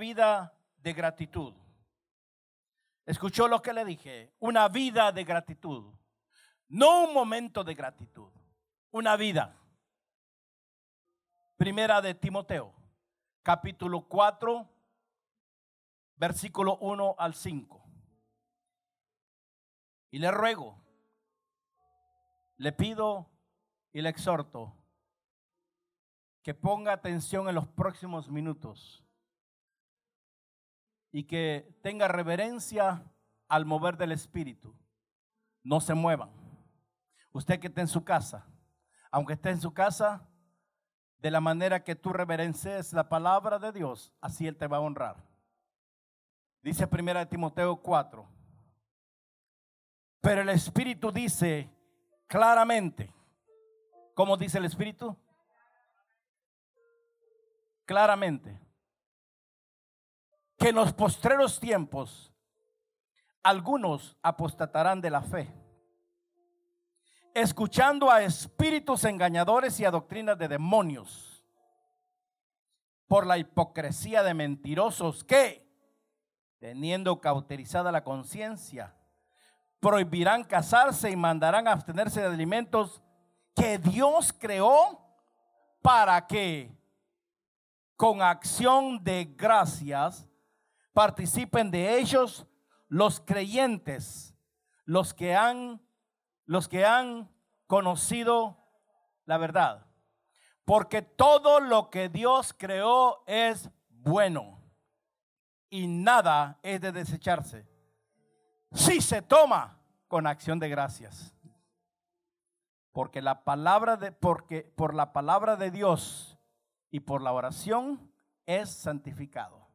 vida de gratitud. Escuchó lo que le dije, una vida de gratitud. No un momento de gratitud, una vida. Primera de Timoteo, capítulo 4, versículo 1 al 5. Y le ruego, le pido y le exhorto que ponga atención en los próximos minutos y que tenga reverencia al mover del Espíritu. No se muevan. Usted que está en su casa, aunque esté en su casa, de la manera que tú reverencies la palabra de Dios, así Él te va a honrar. Dice primera de Timoteo 4. Pero el Espíritu dice claramente, ¿cómo dice el Espíritu? Claramente, que en los postreros tiempos algunos apostatarán de la fe, escuchando a espíritus engañadores y a doctrinas de demonios, por la hipocresía de mentirosos que, teniendo cauterizada la conciencia, prohibirán casarse y mandarán abstenerse de alimentos que Dios creó para que con acción de gracias participen de ellos los creyentes, los que han los que han conocido la verdad. Porque todo lo que Dios creó es bueno y nada es de desecharse. Si se toma con acción de gracias. Porque la palabra de porque por la palabra de Dios y por la oración es santificado.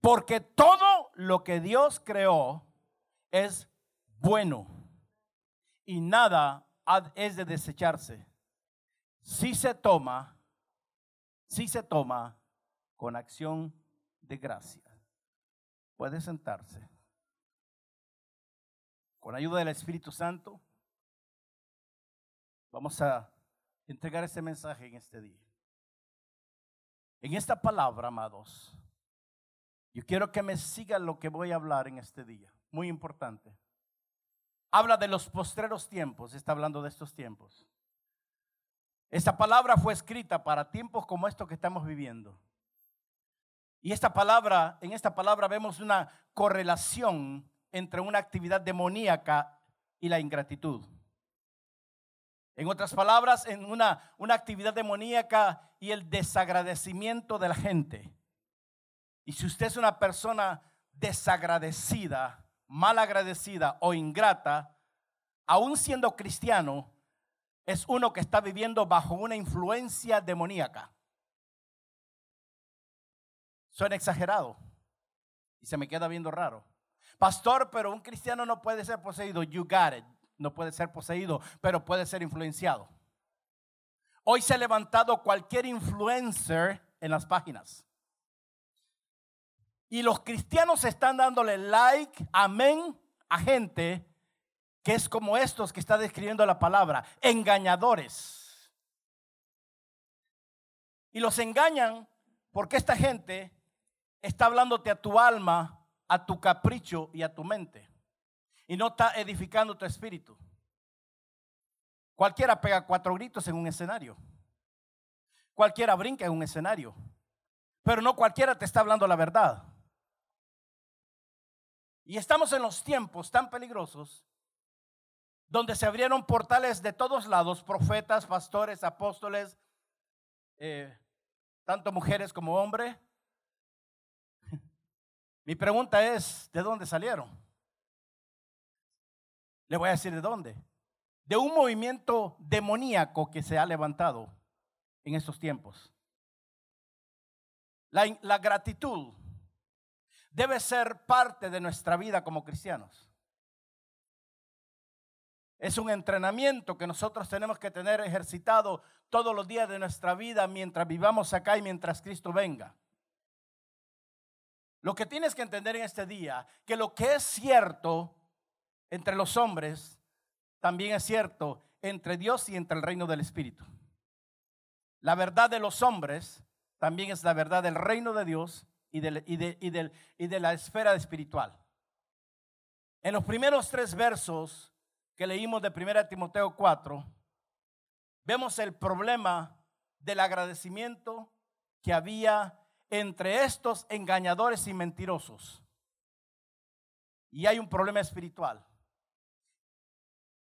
Porque todo lo que Dios creó es bueno y nada es de desecharse. Si se toma, si se toma con acción de gracia. Puede sentarse. Con ayuda del Espíritu Santo, vamos a entregar ese mensaje en este día. En esta palabra, amados, yo quiero que me sigan lo que voy a hablar en este día. Muy importante. Habla de los postreros tiempos, está hablando de estos tiempos. Esta palabra fue escrita para tiempos como estos que estamos viviendo. Y esta palabra, en esta palabra vemos una correlación entre una actividad demoníaca y la ingratitud. En otras palabras, en una, una actividad demoníaca y el desagradecimiento de la gente. Y si usted es una persona desagradecida, mal agradecida o ingrata, aún siendo cristiano, es uno que está viviendo bajo una influencia demoníaca. Suena exagerado y se me queda viendo raro. Pastor, pero un cristiano no puede ser poseído. You got it. No puede ser poseído, pero puede ser influenciado. Hoy se ha levantado cualquier influencer en las páginas. Y los cristianos están dándole like, amén, a gente que es como estos que está describiendo la palabra, engañadores. Y los engañan porque esta gente está hablándote a tu alma, a tu capricho y a tu mente. Y no está edificando tu espíritu. Cualquiera pega cuatro gritos en un escenario. Cualquiera brinca en un escenario. Pero no cualquiera te está hablando la verdad. Y estamos en los tiempos tan peligrosos donde se abrieron portales de todos lados, profetas, pastores, apóstoles, eh, tanto mujeres como hombres. Mi pregunta es, ¿de dónde salieron? Le voy a decir de dónde. De un movimiento demoníaco que se ha levantado en estos tiempos. La, la gratitud debe ser parte de nuestra vida como cristianos. Es un entrenamiento que nosotros tenemos que tener ejercitado todos los días de nuestra vida mientras vivamos acá y mientras Cristo venga. Lo que tienes que entender en este día, que lo que es cierto entre los hombres, también es cierto entre Dios y entre el reino del Espíritu. La verdad de los hombres también es la verdad del reino de Dios y, de, y de la esfera espiritual. En los primeros tres versos que leímos de 1 Timoteo 4, vemos el problema del agradecimiento que había entre estos engañadores y mentirosos. Y hay un problema espiritual.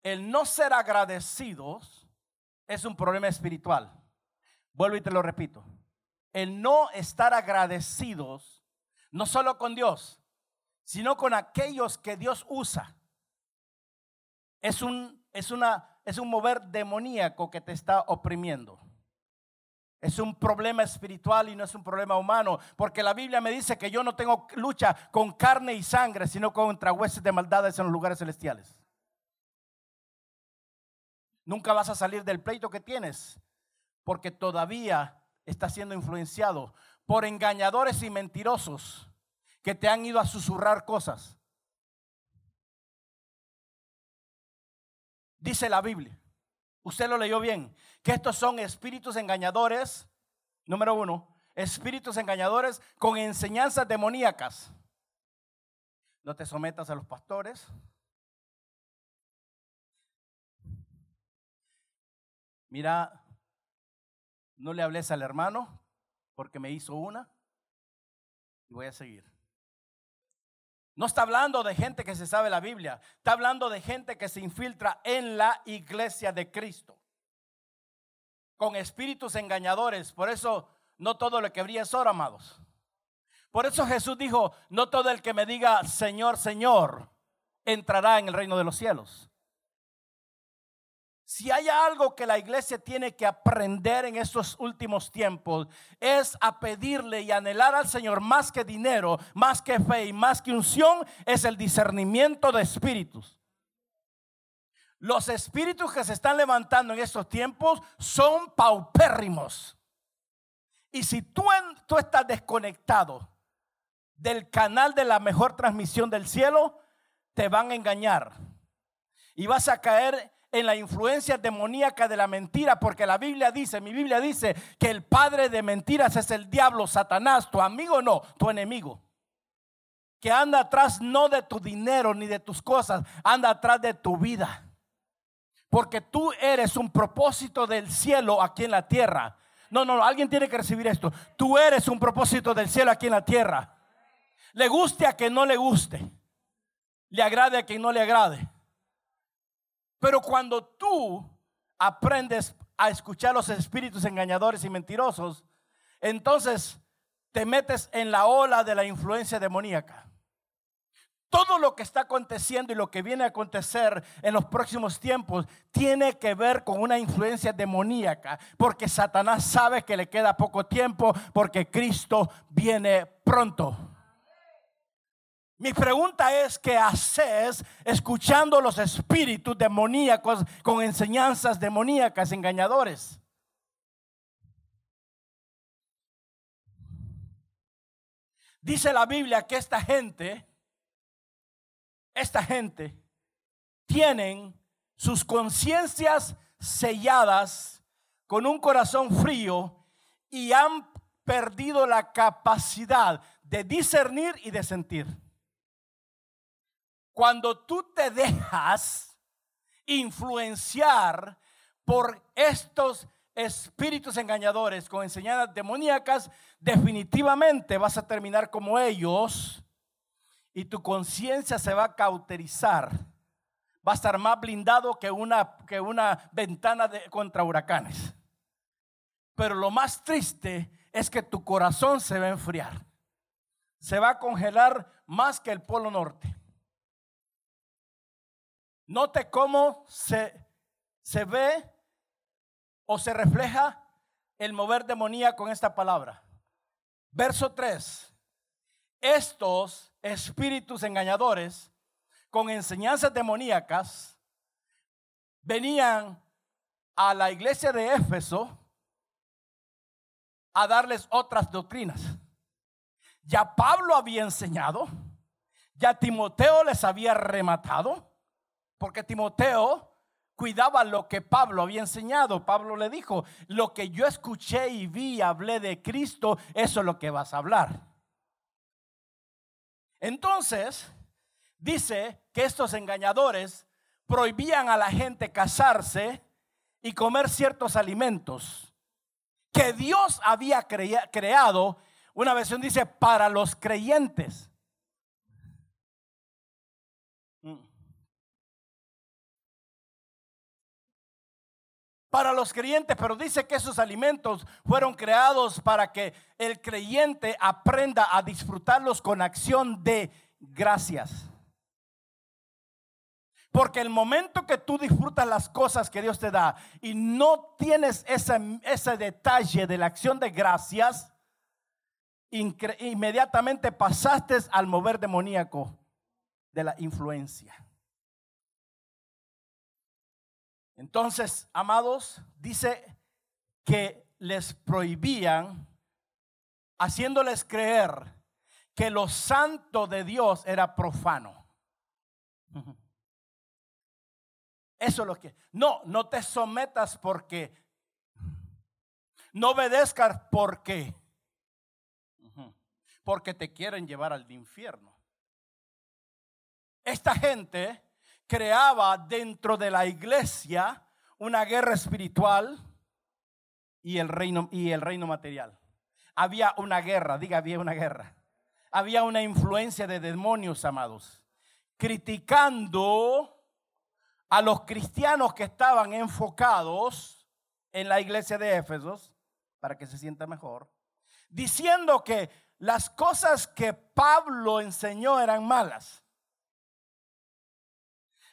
El no ser agradecidos es un problema espiritual. Vuelvo y te lo repito. El no estar agradecidos, no solo con Dios, sino con aquellos que Dios usa. Es un, es una, es un mover demoníaco que te está oprimiendo. Es un problema espiritual y no es un problema humano, porque la Biblia me dice que yo no tengo lucha con carne y sangre, sino contra huesos de maldades en los lugares celestiales. Nunca vas a salir del pleito que tienes, porque todavía estás siendo influenciado por engañadores y mentirosos que te han ido a susurrar cosas. Dice la Biblia Usted lo leyó bien. Que estos son espíritus engañadores. Número uno, espíritus engañadores con enseñanzas demoníacas. No te sometas a los pastores. Mira, no le hables al hermano porque me hizo una y voy a seguir. No está hablando de gente que se sabe la Biblia, está hablando de gente que se infiltra en la iglesia de Cristo. Con espíritus engañadores. Por eso no todo lo que brilla es oro, amados. Por eso Jesús dijo, no todo el que me diga Señor, Señor, entrará en el reino de los cielos. Si hay algo que la iglesia tiene que aprender en estos últimos tiempos es a pedirle y anhelar al Señor más que dinero, más que fe y más que unción, es el discernimiento de espíritus. Los espíritus que se están levantando en estos tiempos son paupérrimos. Y si tú, tú estás desconectado del canal de la mejor transmisión del cielo, te van a engañar. Y vas a caer en la influencia demoníaca de la mentira, porque la Biblia dice, mi Biblia dice que el padre de mentiras es el diablo, Satanás, tu amigo no, tu enemigo. Que anda atrás no de tu dinero ni de tus cosas, anda atrás de tu vida. Porque tú eres un propósito del cielo aquí en la tierra. No, no, alguien tiene que recibir esto. Tú eres un propósito del cielo aquí en la tierra. Le guste a quien no le guste. Le agrade a quien no le agrade. Pero cuando tú aprendes a escuchar los espíritus engañadores y mentirosos, entonces te metes en la ola de la influencia demoníaca. Todo lo que está aconteciendo y lo que viene a acontecer en los próximos tiempos tiene que ver con una influencia demoníaca, porque Satanás sabe que le queda poco tiempo, porque Cristo viene pronto. Mi pregunta es, ¿qué haces escuchando los espíritus demoníacos con enseñanzas demoníacas engañadores? Dice la Biblia que esta gente, esta gente, tienen sus conciencias selladas con un corazón frío y han perdido la capacidad de discernir y de sentir. Cuando tú te dejas influenciar por estos espíritus engañadores con enseñanzas demoníacas, definitivamente vas a terminar como ellos y tu conciencia se va a cauterizar. Va a estar más blindado que una, que una ventana contra huracanes. Pero lo más triste es que tu corazón se va a enfriar. Se va a congelar más que el polo norte. Note cómo se, se ve o se refleja el mover demonía con esta palabra. Verso 3. Estos espíritus engañadores con enseñanzas demoníacas venían a la iglesia de Éfeso a darles otras doctrinas. Ya Pablo había enseñado, ya Timoteo les había rematado porque Timoteo cuidaba lo que Pablo había enseñado. Pablo le dijo, lo que yo escuché y vi hablé de Cristo, eso es lo que vas a hablar. Entonces, dice que estos engañadores prohibían a la gente casarse y comer ciertos alimentos que Dios había creado. Una versión dice para los creyentes. Para los creyentes, pero dice que esos alimentos fueron creados para que el creyente aprenda a disfrutarlos con acción de gracias. Porque el momento que tú disfrutas las cosas que Dios te da y no tienes ese, ese detalle de la acción de gracias, inmediatamente pasaste al mover demoníaco de la influencia. Entonces, amados, dice que les prohibían, haciéndoles creer que lo santo de Dios era profano. Eso es lo que... No, no te sometas porque... No obedezcas porque... Porque te quieren llevar al infierno. Esta gente creaba dentro de la iglesia una guerra espiritual y el reino, y el reino material. Había una guerra, diga, había una guerra. Había una influencia de demonios, amados, criticando a los cristianos que estaban enfocados en la iglesia de Éfesos, para que se sienta mejor, diciendo que las cosas que Pablo enseñó eran malas.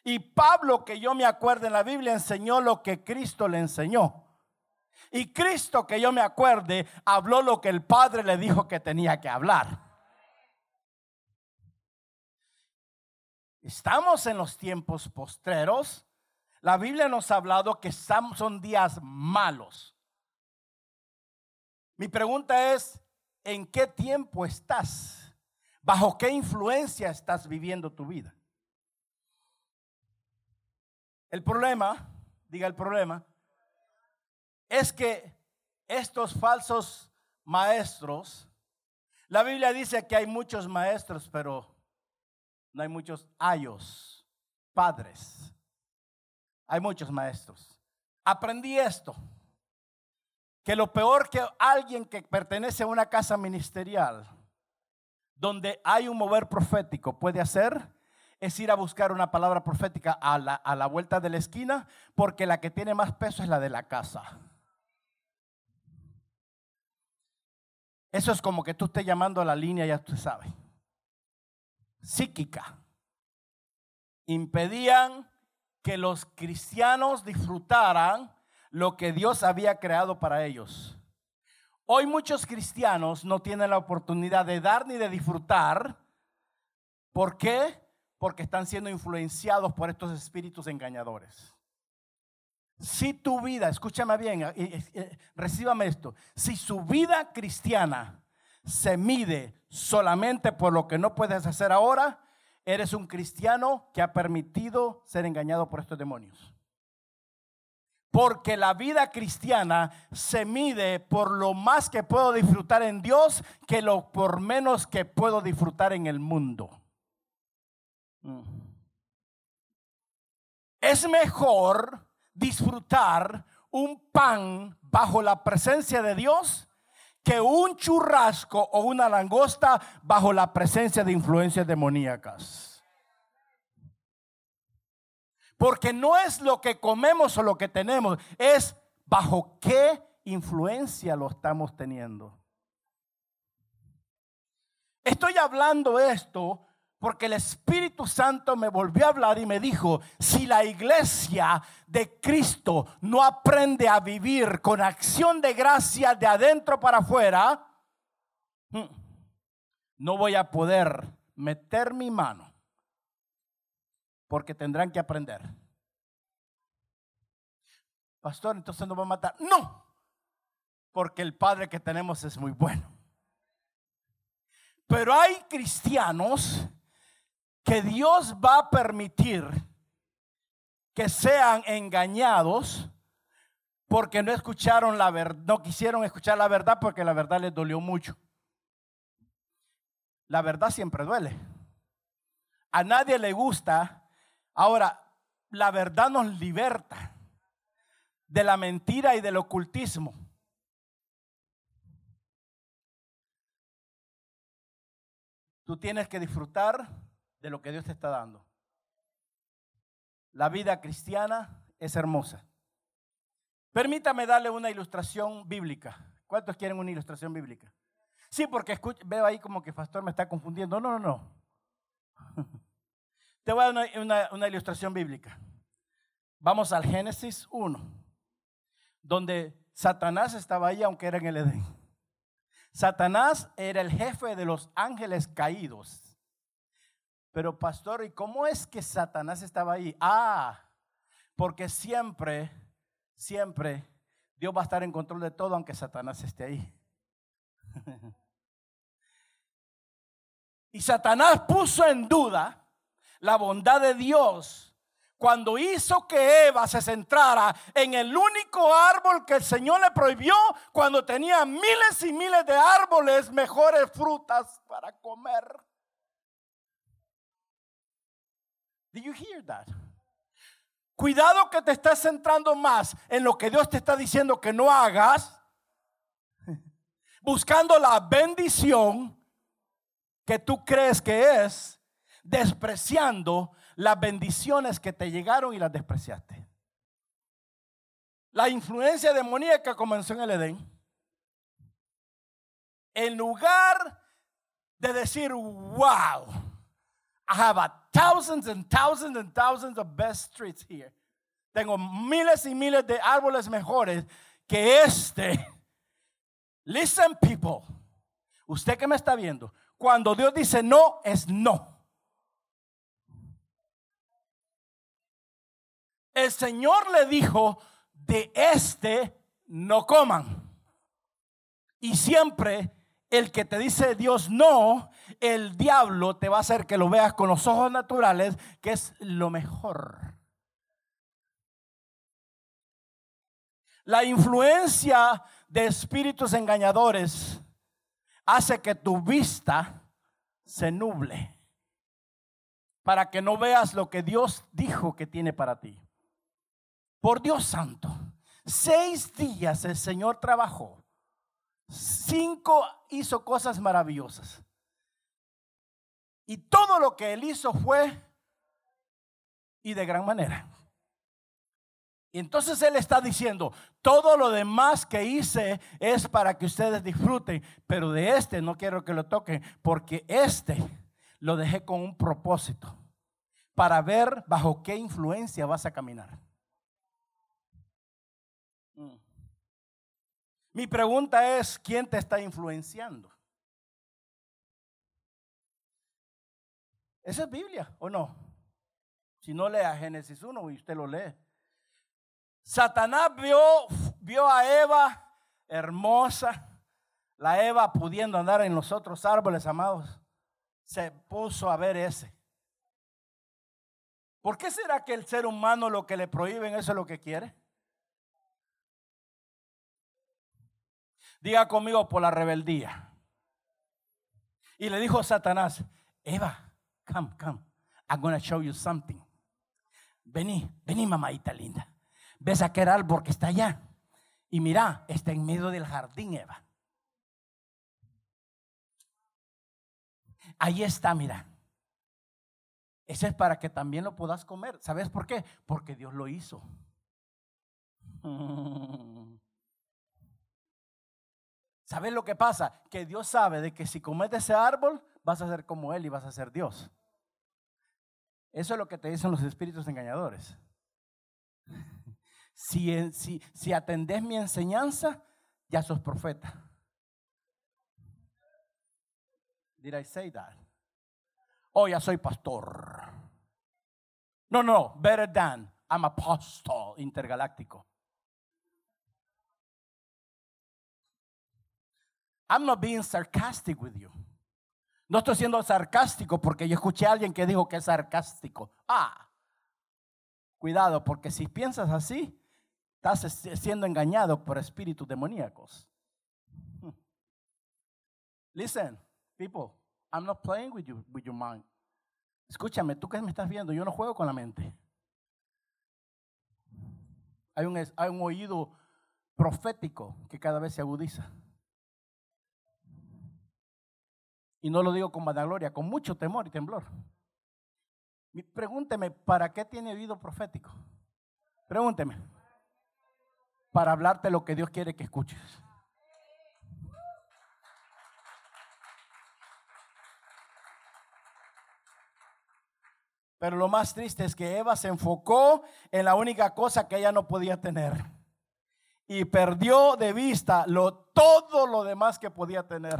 Y Pablo, que yo me acuerdo en la Biblia, enseñó lo que Cristo le enseñó. Y Cristo, que yo me acuerde, habló lo que el Padre le dijo que tenía que hablar. Estamos en los tiempos postreros. La Biblia nos ha hablado que son días malos. Mi pregunta es, ¿en qué tiempo estás? ¿Bajo qué influencia estás viviendo tu vida? El problema, diga el problema, es que estos falsos maestros, la Biblia dice que hay muchos maestros, pero no hay muchos ayos, padres. Hay muchos maestros. Aprendí esto, que lo peor que alguien que pertenece a una casa ministerial, donde hay un mover profético, puede hacer, es ir a buscar una palabra profética a la, a la vuelta de la esquina, porque la que tiene más peso es la de la casa. Eso es como que tú estés llamando a la línea, ya tú sabes psíquica. Impedían que los cristianos disfrutaran lo que Dios había creado para ellos. Hoy muchos cristianos no tienen la oportunidad de dar ni de disfrutar. ¿Por qué? Porque están siendo influenciados por estos espíritus engañadores. Si tu vida, escúchame bien, recíbame esto, si su vida cristiana se mide solamente por lo que no puedes hacer ahora, eres un cristiano que ha permitido ser engañado por estos demonios. Porque la vida cristiana se mide por lo más que puedo disfrutar en Dios que lo por menos que puedo disfrutar en el mundo. Mm. Es mejor disfrutar un pan bajo la presencia de Dios que un churrasco o una langosta bajo la presencia de influencias demoníacas. Porque no es lo que comemos o lo que tenemos, es bajo qué influencia lo estamos teniendo. Estoy hablando esto porque el Espíritu Santo me volvió a hablar y me dijo, si la iglesia de Cristo no aprende a vivir con acción de gracia de adentro para afuera, mm, no voy a poder meter mi mano, porque tendrán que aprender. Pastor, entonces no va a matar. No, porque el Padre que tenemos es muy bueno. Pero hay cristianos que Dios va a permitir que sean engañados porque no escucharon la verdad, no quisieron escuchar la verdad porque la verdad les dolió mucho. La verdad siempre duele. A nadie le gusta. Ahora, la verdad nos liberta de la mentira y del ocultismo. Tú tienes que disfrutar de lo que Dios te está dando. La vida cristiana es hermosa. Permítame darle una ilustración bíblica. ¿Cuántos quieren una ilustración bíblica? Sí, porque veo ahí como que pastor me está confundiendo. No, no, no. Te voy a dar una, una ilustración bíblica. Vamos al Génesis 1, donde Satanás estaba ahí aunque era en el Edén. Satanás era el jefe de los ángeles caídos. Pero pastor, ¿y cómo es que Satanás estaba ahí? Ah, porque siempre, siempre Dios va a estar en control de todo aunque Satanás esté ahí. Y Satanás puso en duda la bondad de Dios cuando hizo que Eva se centrara en el único árbol que el Señor le prohibió cuando tenía miles y miles de árboles, mejores frutas para comer. Did you hear that? Cuidado que te estés centrando más en lo que Dios te está diciendo que no hagas, buscando la bendición que tú crees que es, despreciando las bendiciones que te llegaron y las despreciaste. La influencia demoníaca comenzó en el Edén. En lugar de decir, wow, I a thousands and thousands and thousands of best streets here. Tengo miles y miles de árboles mejores que este. Listen, people. Usted que me está viendo, cuando Dios dice no, es no. El Señor le dijo, de este no coman. Y siempre el que te dice Dios no, el diablo te va a hacer que lo veas con los ojos naturales, que es lo mejor. La influencia de espíritus engañadores hace que tu vista se nuble para que no veas lo que Dios dijo que tiene para ti. Por Dios santo, seis días el Señor trabajó, cinco hizo cosas maravillosas. Y todo lo que él hizo fue y de gran manera. Y entonces Él está diciendo, todo lo demás que hice es para que ustedes disfruten, pero de este no quiero que lo toquen, porque este lo dejé con un propósito, para ver bajo qué influencia vas a caminar. Mm. Mi pregunta es, ¿quién te está influenciando? ¿Esa es Biblia o no? Si no lea Génesis 1 y usted lo lee. Satanás vio, vio a Eva hermosa, la Eva pudiendo andar en los otros árboles, amados. Se puso a ver ese. ¿Por qué será que el ser humano lo que le prohíben eso es lo que quiere? Diga conmigo por la rebeldía. Y le dijo Satanás, Eva, come, come, I'm going to show you something. Vení, vení, mamadita linda. Ves aquel árbol que está allá. Y mira, está en medio del jardín, Eva. Ahí está, mira. Ese es para que también lo puedas comer. ¿Sabes por qué? Porque Dios lo hizo. ¿Sabes lo que pasa? Que Dios sabe de que si comes de ese árbol, vas a ser como Él y vas a ser Dios. Eso es lo que te dicen los espíritus engañadores. Si, si, si atendés mi enseñanza, ya sos profeta. Did I say that? Oh, ya soy pastor. No, no, better than. I'm apostle intergaláctico. I'm not being sarcastic with you. No estoy siendo sarcástico porque yo escuché a alguien que dijo que es sarcástico. Ah, Cuidado, porque si piensas así, estás siendo engañado por espíritus demoníacos. Listen, people, I'm not playing with you with your mind. Escúchame, tú que me estás viendo, yo no juego con la mente. Hay un oído profético que cada vez se agudiza. Y no lo digo con vanagloria, con mucho temor y temblor. Pregúnteme, ¿para qué tiene oído profético? Pregúnteme. Para hablarte lo que Dios quiere que escuches. Pero lo más triste es que Eva se enfocó en la única cosa que ella no podía tener. Y perdió de vista lo, todo lo demás que podía tener.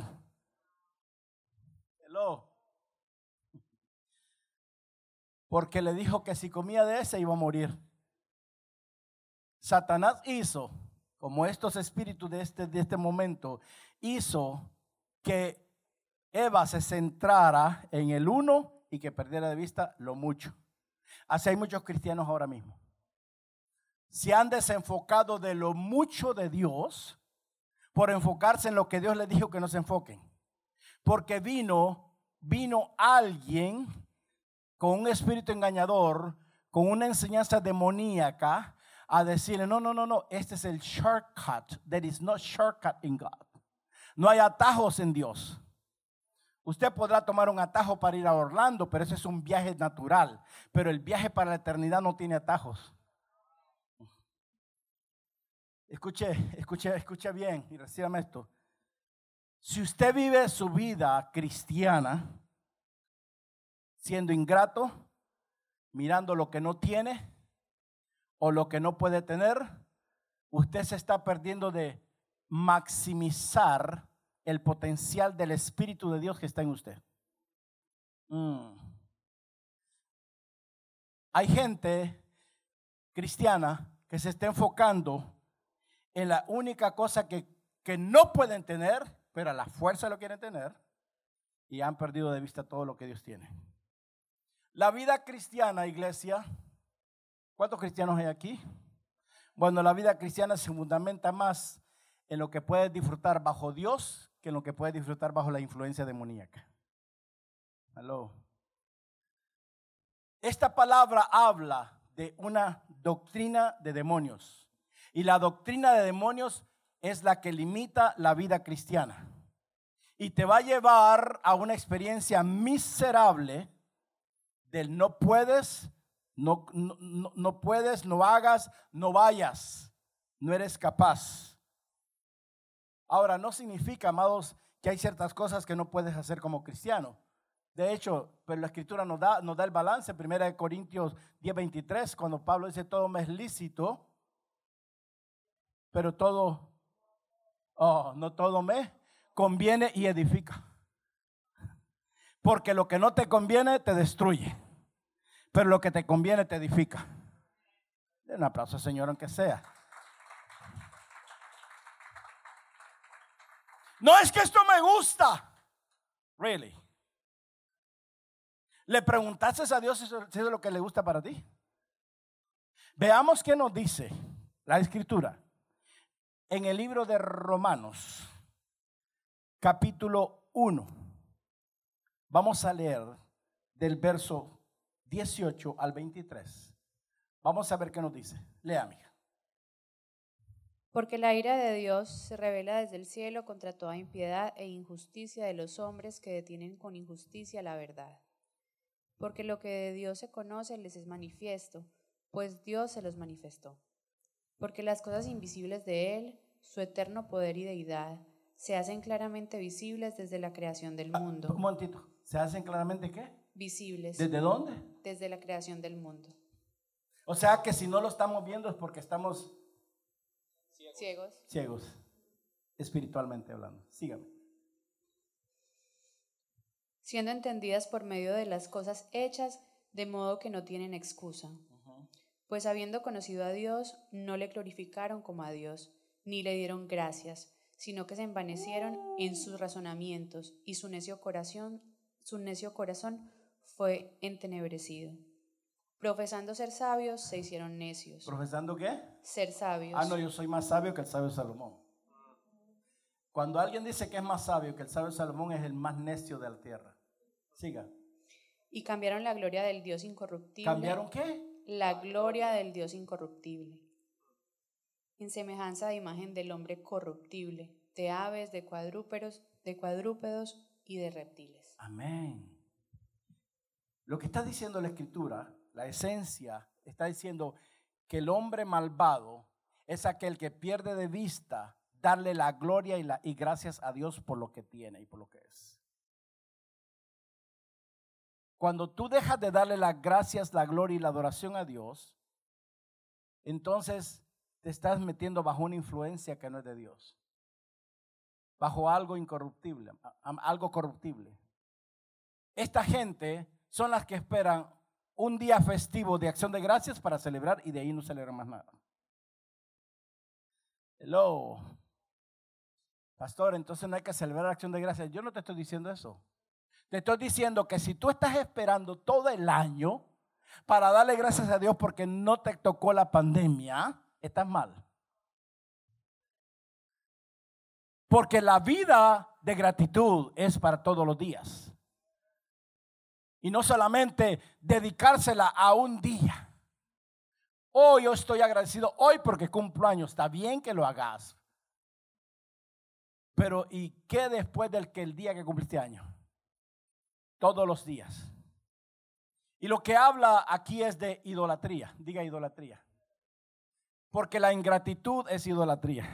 Porque le dijo que si comía de ese iba a morir. Satanás hizo, como estos espíritus de este, de este momento, hizo que Eva se centrara en el uno y que perdiera de vista lo mucho. Así hay muchos cristianos ahora mismo. Se han desenfocado de lo mucho de Dios por enfocarse en lo que Dios les dijo que no se enfoquen. Porque vino, vino alguien con un espíritu engañador, con una enseñanza demoníaca, a decirle, no, no, no, no, este es el shortcut. There is no shortcut in God. No hay atajos en Dios. Usted podrá tomar un atajo para ir a Orlando, pero ese es un viaje natural. Pero el viaje para la eternidad no tiene atajos. Escuche, escuche, escuche bien y reciba esto. Si usted vive su vida cristiana siendo ingrato, mirando lo que no tiene o lo que no puede tener, usted se está perdiendo de maximizar el potencial del Espíritu de Dios que está en usted. Mm. Hay gente cristiana que se está enfocando en la única cosa que, que no pueden tener, pero a la fuerza lo quieren tener, y han perdido de vista todo lo que Dios tiene. La vida cristiana, iglesia, ¿cuántos cristianos hay aquí? Bueno, la vida cristiana se fundamenta más en lo que puedes disfrutar bajo Dios que en lo que puede disfrutar bajo la influencia demoníaca. Aló. Esta palabra habla de una doctrina de demonios. Y la doctrina de demonios es la que limita la vida cristiana. Y te va a llevar a una experiencia miserable del no puedes, no, no, no puedes, no hagas, no vayas, no eres capaz. Ahora, no significa, amados, que hay ciertas cosas que no puedes hacer como cristiano. De hecho, pero la escritura nos da, nos da el balance, 1 Corintios 10, 23, cuando Pablo dice todo me es lícito, pero todo, oh, no todo me conviene y edifica. Porque lo que no te conviene te destruye, pero lo que te conviene te edifica. Den un aplauso, Señor, aunque sea. No es que esto me gusta. Really. ¿Le preguntaste a Dios si es lo que le gusta para ti? Veamos qué nos dice la escritura en el libro de Romanos, capítulo 1. Vamos a leer del verso 18 al 23. Vamos a ver qué nos dice. Lea, mija. Porque la ira de Dios se revela desde el cielo contra toda impiedad e injusticia de los hombres que detienen con injusticia la verdad. Porque lo que de Dios se conoce les es manifiesto, pues Dios se los manifestó. Porque las cosas invisibles de Él, su eterno poder y deidad, se hacen claramente visibles desde la creación del ah, mundo. un momentito, ¿se hacen claramente qué? Visibles. ¿Desde dónde? Desde la creación del mundo. O sea que si no lo estamos viendo es porque estamos Ciegos. Ciegos, espiritualmente hablando. Sígame. Siendo entendidas por medio de las cosas hechas, de modo que no tienen excusa. Pues habiendo conocido a Dios, no le glorificaron como a Dios, ni le dieron gracias, sino que se envanecieron en sus razonamientos, y su necio corazón, su necio corazón fue entenebrecido. Profesando ser sabios, se hicieron necios. ¿Profesando qué? Ser sabios. Ah, no, yo soy más sabio que el sabio Salomón. Cuando alguien dice que es más sabio que el sabio Salomón, es el más necio de la tierra. Siga. Y cambiaron la gloria del Dios incorruptible. ¿Cambiaron qué? La gloria del Dios incorruptible. En semejanza de imagen del hombre corruptible, de aves, de cuadrúpedos, de cuadrúpedos y de reptiles. Amén. Lo que está diciendo la escritura, la esencia, está diciendo que el hombre malvado es aquel que pierde de vista darle la gloria y, y gracias a Dios por lo que tiene y por lo que es. Cuando tú dejas de darle las gracias, la gloria y la adoración a Dios, entonces te estás metiendo bajo una influencia que no es de Dios. Bajo algo incorruptible, algo corruptible. Esta gente son las que esperan un día festivo de acción de gracias para celebrar y de ahí no celebran más nada. Hello. Pastor, entonces no hay que celebrar acción de gracias. Yo no te estoy diciendo eso. Te estoy diciendo que si tú estás esperando todo el año para darle gracias a Dios porque no te tocó la pandemia, estás mal. Porque la vida de gratitud es para todos los días. Y no solamente dedicársela a un día. Hoy yo estoy agradecido, hoy porque cumplo años. Está bien que lo hagas. Pero ¿y qué después del que el día que cumpliste año? Todos los días. Y lo que habla aquí es de idolatría. Diga idolatría. Porque la ingratitud es idolatría.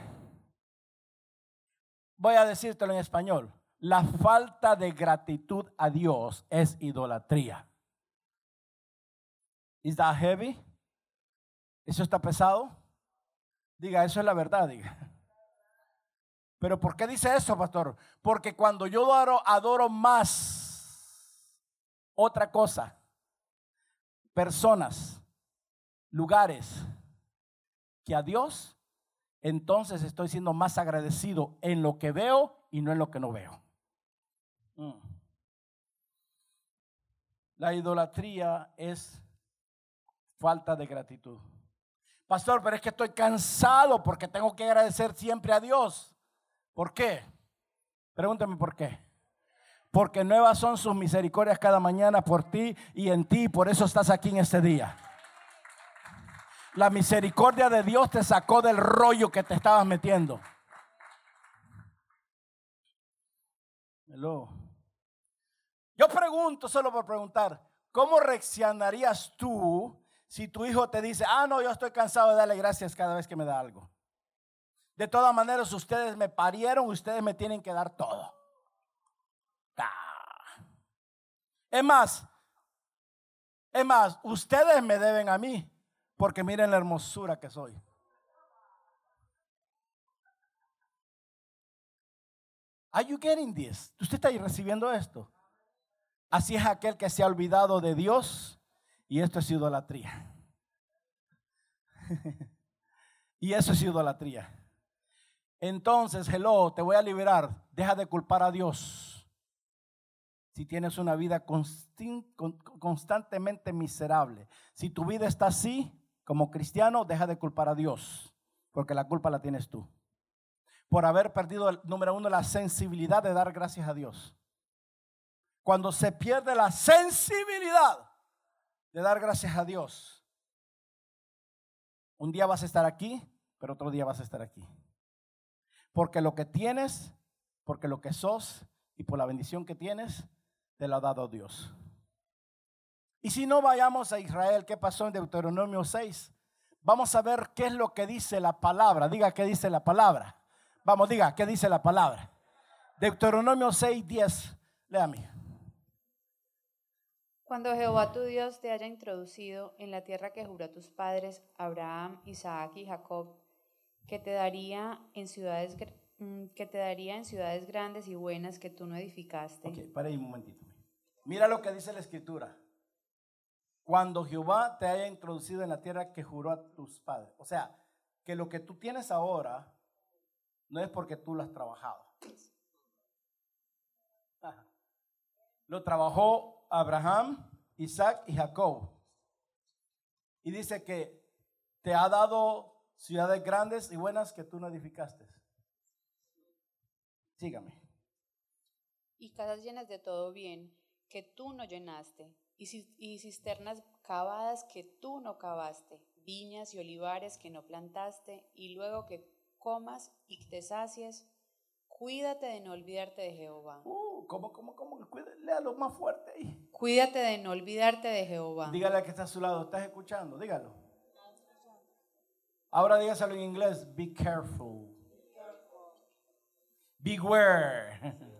Voy a decírtelo en español. La falta de gratitud a Dios es idolatría. ¿Is that heavy? ¿Eso está pesado? Diga, eso es la verdad, diga. Pero ¿por qué dice eso, pastor? Porque cuando yo adoro, adoro más otra cosa, personas, lugares, que a Dios, entonces estoy siendo más agradecido en lo que veo y no en lo que no veo. Mm. La idolatría es falta de gratitud. Pastor, pero es que estoy cansado porque tengo que agradecer siempre a Dios. ¿Por qué? Pregúntame por qué. Porque nuevas son sus misericordias cada mañana por ti y en ti. Por eso estás aquí en este día. La misericordia de Dios te sacó del rollo que te estabas metiendo. Hello. Yo pregunto, solo por preguntar, ¿cómo reaccionarías tú si tu hijo te dice, ah, no, yo estoy cansado de darle gracias cada vez que me da algo? De todas maneras, ustedes me parieron, ustedes me tienen que dar todo. Ah. Es más, es más, ustedes me deben a mí, porque miren la hermosura que soy. Are you getting this? ¿Usted está recibiendo esto? Así es aquel que se ha olvidado de Dios y esto es idolatría. y eso es idolatría. Entonces, hello, te voy a liberar. Deja de culpar a Dios. Si tienes una vida constantemente miserable, si tu vida está así, como cristiano, deja de culpar a Dios, porque la culpa la tienes tú. Por haber perdido, el, número uno, la sensibilidad de dar gracias a Dios. Cuando se pierde la sensibilidad de dar gracias a Dios, un día vas a estar aquí, pero otro día vas a estar aquí. Porque lo que tienes, porque lo que sos y por la bendición que tienes, te lo ha dado Dios. Y si no vayamos a Israel, ¿qué pasó en Deuteronomio 6? Vamos a ver qué es lo que dice la palabra. Diga qué dice la palabra. Vamos, diga qué dice la palabra. Deuteronomio 6, 10. Léame. Cuando Jehová tu Dios te haya introducido en la tierra que juró a tus padres, Abraham, Isaac y Jacob, que te daría en ciudades mm, que te daría en ciudades grandes y buenas que tú no edificaste. Ok, para ahí un momentito. Mira lo que dice la escritura. Cuando Jehová te haya introducido en la tierra que juró a tus padres. O sea, que lo que tú tienes ahora no es porque tú lo has trabajado. Lo trabajó Abraham, Isaac y Jacob. Y dice que te ha dado ciudades grandes y buenas que tú no edificaste. Sígame. Y casas llenas de todo bien que tú no llenaste, y, cisternas cavadas que tú no cavaste, viñas y olivares que no plantaste, y luego que comas y te sacies, cuídate de no olvidarte de Jehová. Uh, ¿cómo, cómo, cómo? Léalo más fuerte ahí. Cuídate de no olvidarte de Jehová. Dígale a que está a su lado, ¿estás escuchando? Dígalo. Ahora dígaselo en inglés, be careful. Beware.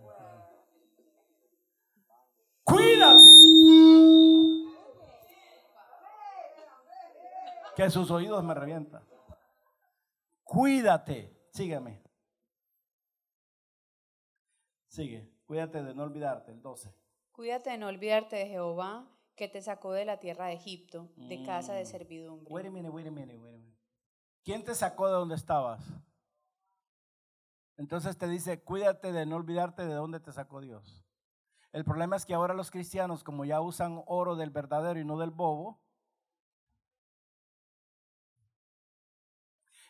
Cuídate. Que sus oídos me revientan. Cuídate. Sígueme. Sigue. Cuídate de no olvidarte. El 12. Cuídate de no olvidarte de Jehová, que te sacó de la tierra de Egipto, de casa de mm. servidumbre. Wait a minute, wait a minute, wait a minute. ¿Quién te sacó de donde estabas? Entonces te dice, cuídate de no olvidarte de dónde te sacó Dios. El problema es que ahora los cristianos, como ya usan oro del verdadero y no del bobo,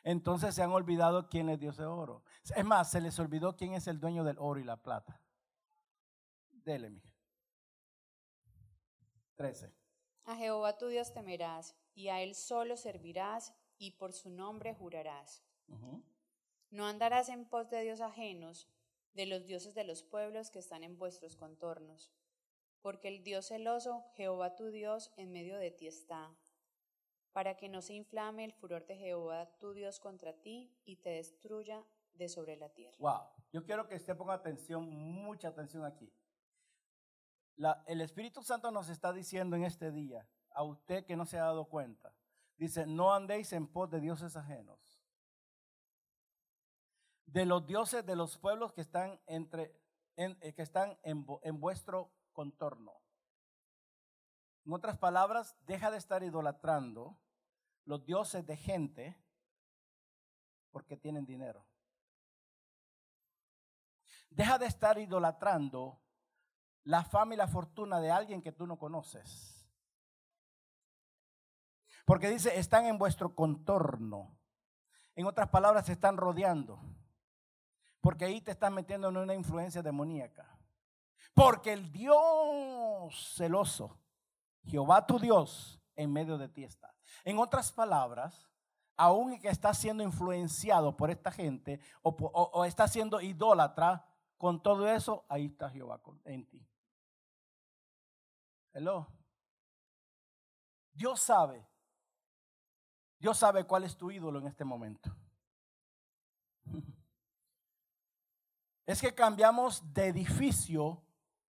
entonces se han olvidado quién es Dios de oro. Es más, se les olvidó quién es el dueño del oro y la plata. Dele, mija. 13. A Jehová tu Dios temerás, y a él solo servirás, y por su nombre jurarás. No andarás en pos de dios ajenos, de los dioses de los pueblos que están en vuestros contornos. Porque el Dios celoso, Jehová tu Dios, en medio de ti está, para que no se inflame el furor de Jehová tu Dios contra ti y te destruya de sobre la tierra. Wow, yo quiero que usted ponga atención, mucha atención aquí. el Espíritu Santo nos está diciendo en este día, a usted que no se ha dado cuenta, dice, no andéis en pos de dioses ajenos de los dioses de los pueblos que están, entre, en, eh, que están en, en vuestro contorno. En otras palabras, deja de estar idolatrando los dioses de gente porque tienen dinero. Deja de estar idolatrando la fama y la fortuna de alguien que tú no conoces. Porque dice, están en vuestro contorno. En otras palabras, se están rodeando. Porque ahí te estás metiendo en una influencia demoníaca. Porque el Dios celoso, Jehová tu Dios, en medio de ti está. En otras palabras, aún que estás siendo influenciado por esta gente o, o, está siendo idólatra, con todo eso, ahí está Jehová en ti. Hello. Dios sabe. Dios sabe cuál es tu ídolo en este momento. es que cambiamos de edificio,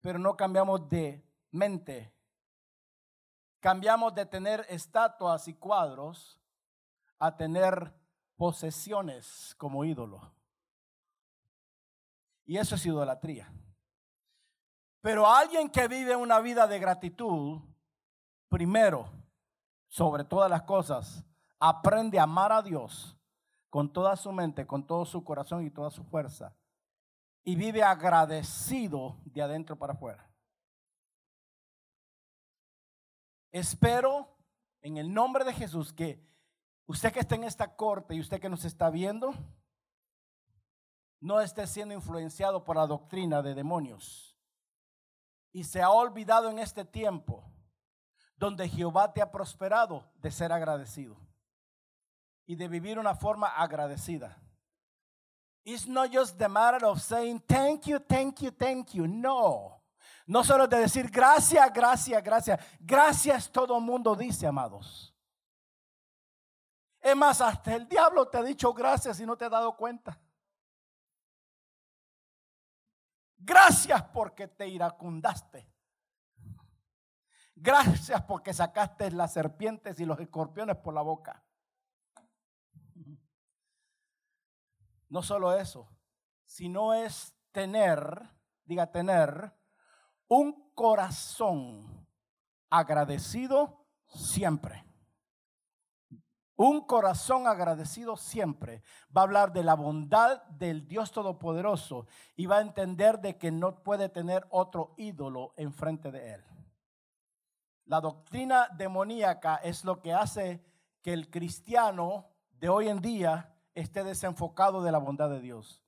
pero no cambiamos de mente. Cambiamos de tener estatuas y cuadros a tener posesiones como ídolo. Y eso es idolatría. Pero alguien que vive una vida de gratitud, primero, sobre todas las cosas, aprende a amar a Dios con toda su mente, con todo su corazón y toda su fuerza y vive agradecido de adentro para afuera. Espero en el nombre de Jesús que usted que está en esta corte y usted que nos está viendo, no esté siendo influenciado por la doctrina de demonios y se ha olvidado en este tiempo donde Jehová te ha prosperado de ser agradecido y de vivir una forma agradecida. It's not just the matter of saying thank you, thank you, thank you. No. No solo de decir gracias, gracias, gracias. Gracias todo el mundo dice, amados. Es más, hasta el diablo te ha dicho gracias y no te has dado cuenta. Gracias porque te iracundaste. Gracias porque sacaste las serpientes y los escorpiones por la boca. No solo eso, sino es tener, diga tener, un corazón agradecido siempre. Un corazón agradecido siempre va a hablar de la bondad del Dios Todopoderoso y va a entender de que no puede tener otro ídolo enfrente de él. La doctrina demoníaca es lo que hace que el cristiano de hoy en día esté desenfocado de la bondad de Dios.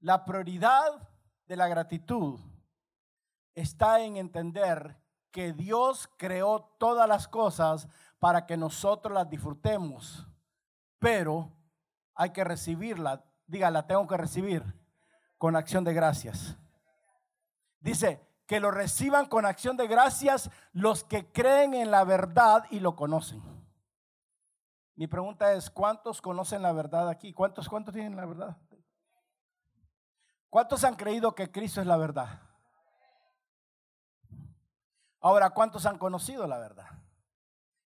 La prioridad de la gratitud está en entender que Dios creó todas las cosas para que nosotros las disfrutemos, pero hay que recibirla. Diga, la tengo que recibir con acción de gracias. Dice, que lo reciban con acción de gracias los que creen en la verdad y lo conocen. Mi pregunta es, ¿cuántos conocen la verdad aquí? ¿Cuántos, cuántos tienen la verdad? ¿Cuántos han creído que Cristo es la verdad? Ahora, ¿cuántos han conocido la verdad?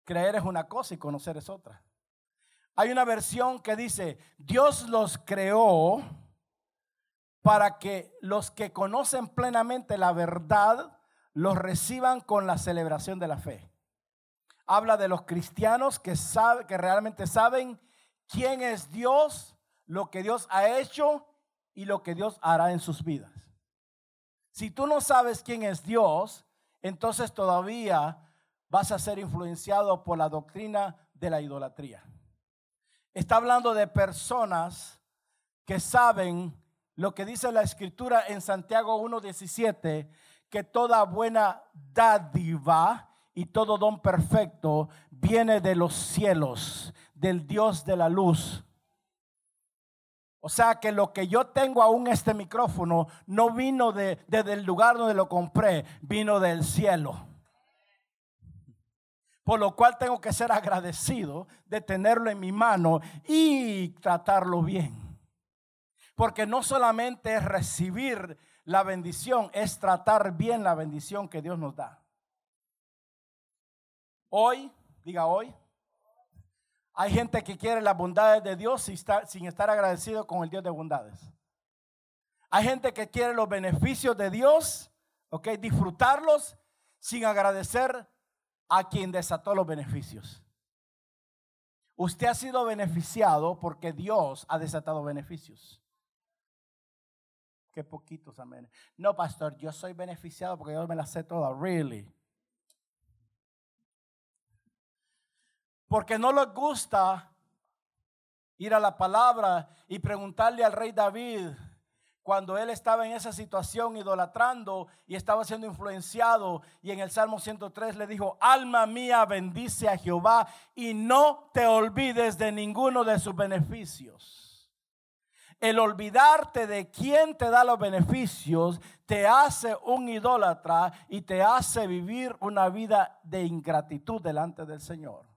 Creer es una cosa y conocer es otra. Hay una versión que dice, Dios los creó para que los que conocen plenamente la verdad los reciban con la celebración de la fe. Habla de los cristianos que, sabe, que realmente saben quién es Dios, lo que Dios ha hecho y lo que Dios hará en sus vidas. Si tú no sabes quién es Dios, entonces todavía vas a ser influenciado por la doctrina de la idolatría. Está hablando de personas que saben lo que dice la escritura en Santiago 1.17, que toda buena dádiva y todo don perfecto viene de los cielos, del Dios de la luz. O sea que lo que yo tengo aún este micrófono no vino de, desde el lugar donde lo compré, vino del cielo. Por lo cual tengo que ser agradecido de tenerlo en mi mano y tratarlo bien. Porque no solamente es recibir la bendición, es tratar bien la bendición que Dios nos da. Hoy, diga hoy, hay gente que quiere las bondades de Dios sin estar, agradecido con el Dios de bondades. Hay gente que quiere los beneficios de Dios, ok, disfrutarlos sin agradecer a quien desató los beneficios. Usted ha sido beneficiado porque Dios ha desatado beneficios. Qué poquitos amén. No, pastor, yo soy beneficiado porque yo me la sé toda. Really. Porque no les gusta ir a la palabra y preguntarle al rey David cuando él estaba en esa situación idolatrando y estaba siendo influenciado y en el Salmo 103 le dijo, alma mía bendice a Jehová y no te olvides de ninguno de sus beneficios. El olvidarte de quién te da los beneficios te hace un idólatra y te hace vivir una vida de ingratitud delante del Señor.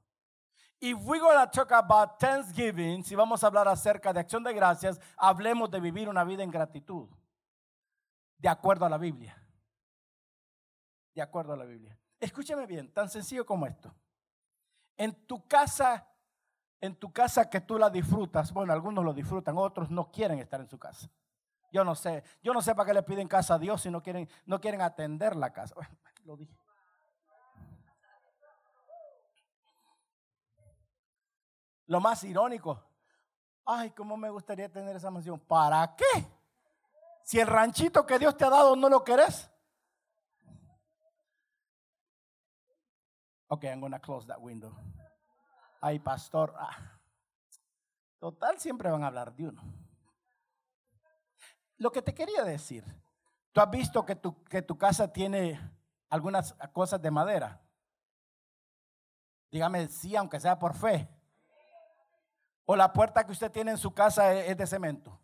If we're going to talk about Thanksgiving, si vamos a hablar acerca de acción de gracias, hablemos de vivir una vida en gratitud. De acuerdo a la Biblia. De acuerdo a la Biblia. Escúcheme bien, tan sencillo como esto. En tu casa en tu casa que tú la disfrutas, bueno, algunos lo disfrutan, otros no quieren estar en su casa. Yo no sé, yo no sé para qué le piden casa a Dios si no quieren, no quieren atender la casa. lo dije. Lo más irónico, ay, cómo me gustaría tener esa mansión. ¿Para qué? Si el ranchito que Dios te ha dado no lo querés. Okay, I'm gonna close that window ay pastor, ah, total siempre van a hablar de uno. Lo que te quería decir, tú has visto que tu, que tu casa tiene algunas cosas de madera. Dígame sí, aunque sea por fe. O la puerta que usted tiene en su casa es de cemento.